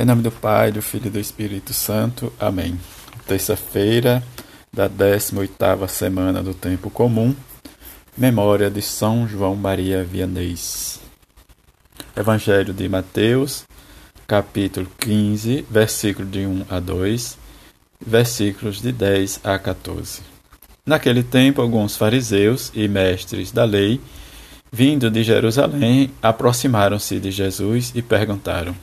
Em nome do Pai, do Filho e do Espírito Santo. Amém. Terça-feira da 18ª semana do Tempo Comum. Memória de São João Maria Vianney. Evangelho de Mateus, capítulo 15, versículo de 1 a 2, versículos de 10 a 14. Naquele tempo, alguns fariseus e mestres da lei, vindo de Jerusalém, aproximaram-se de Jesus e perguntaram: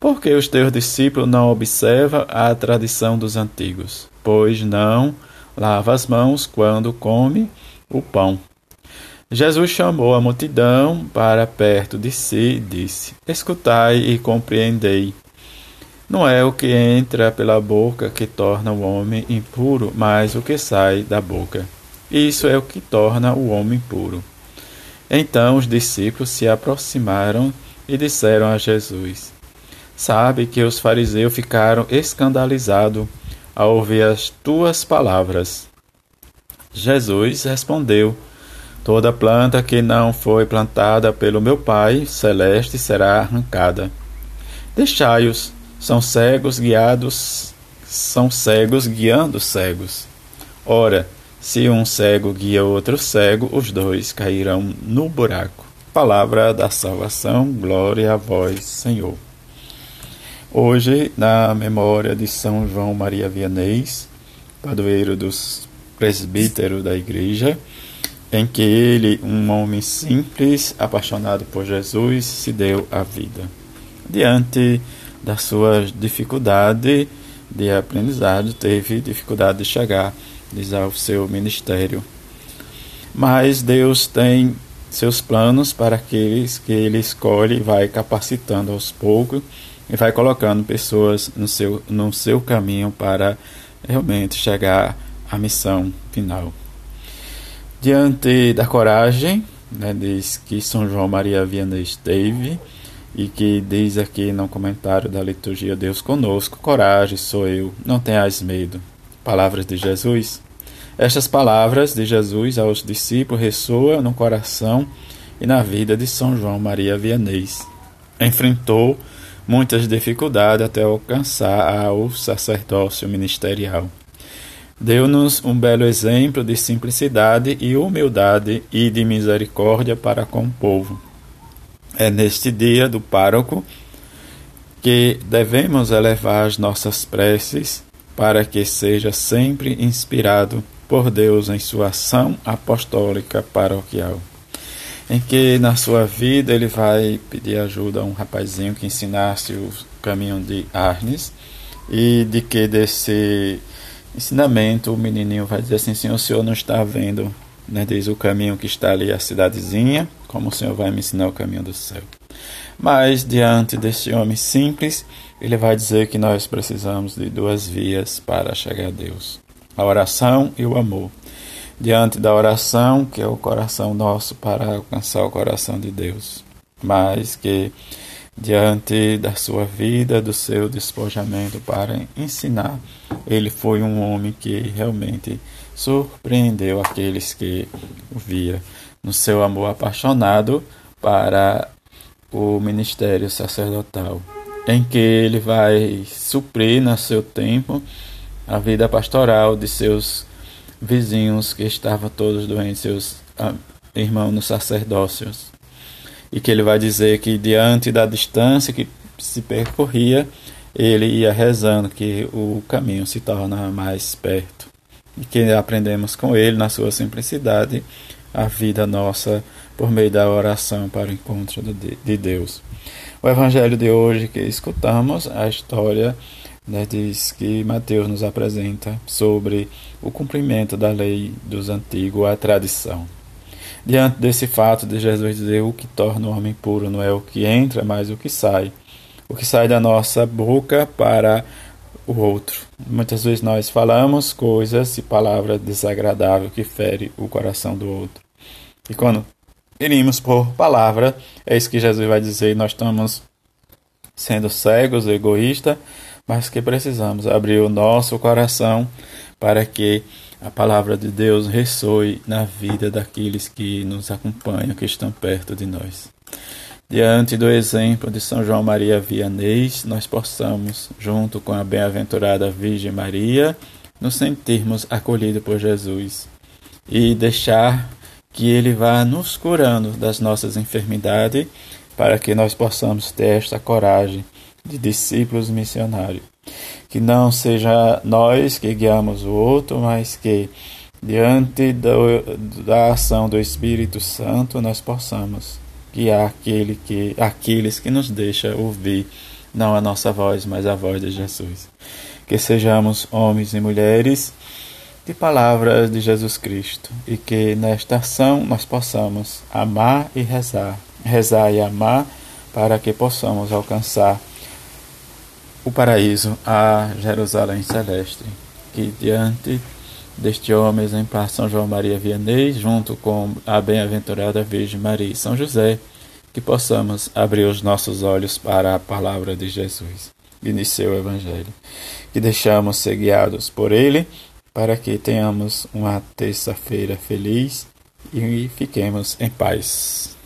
porque os teus discípulos não observam a tradição dos antigos, pois não lava as mãos quando come o pão. Jesus chamou a multidão para perto de si e disse: Escutai e compreendei. Não é o que entra pela boca que torna o homem impuro, mas o que sai da boca. Isso é o que torna o homem puro. Então os discípulos se aproximaram e disseram a Jesus: Sabe que os fariseus ficaram escandalizados ao ouvir as tuas palavras. Jesus respondeu: Toda planta que não foi plantada pelo meu Pai celeste será arrancada. Deixai-os, são cegos guiados, são cegos guiando cegos. Ora, se um cego guia outro cego, os dois cairão no buraco. Palavra da salvação, glória a vós, Senhor. Hoje, na memória de São João Maria Vianney, padroeiro dos presbíteros da igreja, em que ele, um homem simples, apaixonado por Jesus, se deu a vida. Diante da sua dificuldade de aprendizado, teve dificuldade de chegar ao seu ministério. Mas Deus tem seus planos para aqueles que ele escolhe e vai capacitando aos poucos e vai colocando pessoas no seu, no seu caminho para realmente chegar à missão final. Diante da coragem, né, diz que São João Maria Vianney esteve e que diz aqui no comentário da liturgia Deus conosco, coragem sou eu, não tenhas medo. Palavras de Jesus. Estas palavras de Jesus aos discípulos ressoam no coração e na vida de São João Maria Vianney. Enfrentou muitas dificuldades até alcançar o sacerdócio ministerial. Deu-nos um belo exemplo de simplicidade e humildade e de misericórdia para com o povo. É neste dia do pároco que devemos elevar as nossas preces para que seja sempre inspirado por Deus em sua ação apostólica paroquial em que na sua vida ele vai pedir ajuda a um rapazinho que ensinasse o caminho de Arnes e de que desse ensinamento o menininho vai dizer assim, Senhor, o Senhor não está vendo, né, diz o caminho que está ali, a cidadezinha, como o Senhor vai me ensinar o caminho do céu. Mas diante deste homem simples, ele vai dizer que nós precisamos de duas vias para chegar a Deus: a oração e o amor diante da oração, que é o coração nosso para alcançar o coração de Deus, mas que diante da sua vida, do seu despojamento para ensinar, ele foi um homem que realmente surpreendeu aqueles que o via no seu amor apaixonado para o ministério sacerdotal, em que ele vai suprir no seu tempo a vida pastoral de seus vizinhos que estavam todos doentes, seus ah, irmãos no sacerdócio. E que ele vai dizer que diante da distância que se percorria, ele ia rezando que o caminho se torna mais perto. E que aprendemos com ele, na sua simplicidade, a vida nossa por meio da oração para o encontro de Deus. O evangelho de hoje que escutamos, a história diz que Mateus nos apresenta sobre o cumprimento da lei dos antigos, a tradição. Diante desse fato de Jesus dizer o que torna o homem puro não é o que entra, mas o que sai. O que sai da nossa boca para o outro. Muitas vezes nós falamos coisas e palavras desagradáveis que ferem o coração do outro. E quando ferimos por palavra, é isso que Jesus vai dizer, nós estamos sendo cegos, egoístas, mas que precisamos abrir o nosso coração para que a palavra de Deus ressoe na vida daqueles que nos acompanham, que estão perto de nós. diante do exemplo de São João Maria Vianney, nós possamos, junto com a bem-aventurada Virgem Maria, nos sentirmos acolhidos por Jesus e deixar que Ele vá nos curando das nossas enfermidades, para que nós possamos ter esta coragem de discípulos missionários. Que não seja nós que guiamos o outro, mas que, diante do, da ação do Espírito Santo, nós possamos guiar aquele que, aqueles que nos deixa ouvir não a nossa voz, mas a voz de Jesus. Que sejamos homens e mulheres de palavras de Jesus Cristo e que nesta ação nós possamos amar e rezar, rezar e amar para que possamos alcançar o paraíso a Jerusalém celeste. Que diante deste homem exemplar São João Maria Vianney, junto com a bem-aventurada Virgem Maria e São José, que possamos abrir os nossos olhos para a palavra de Jesus e de seu Evangelho. Que deixamos ser guiados por ele para que tenhamos uma terça-feira feliz e fiquemos em paz.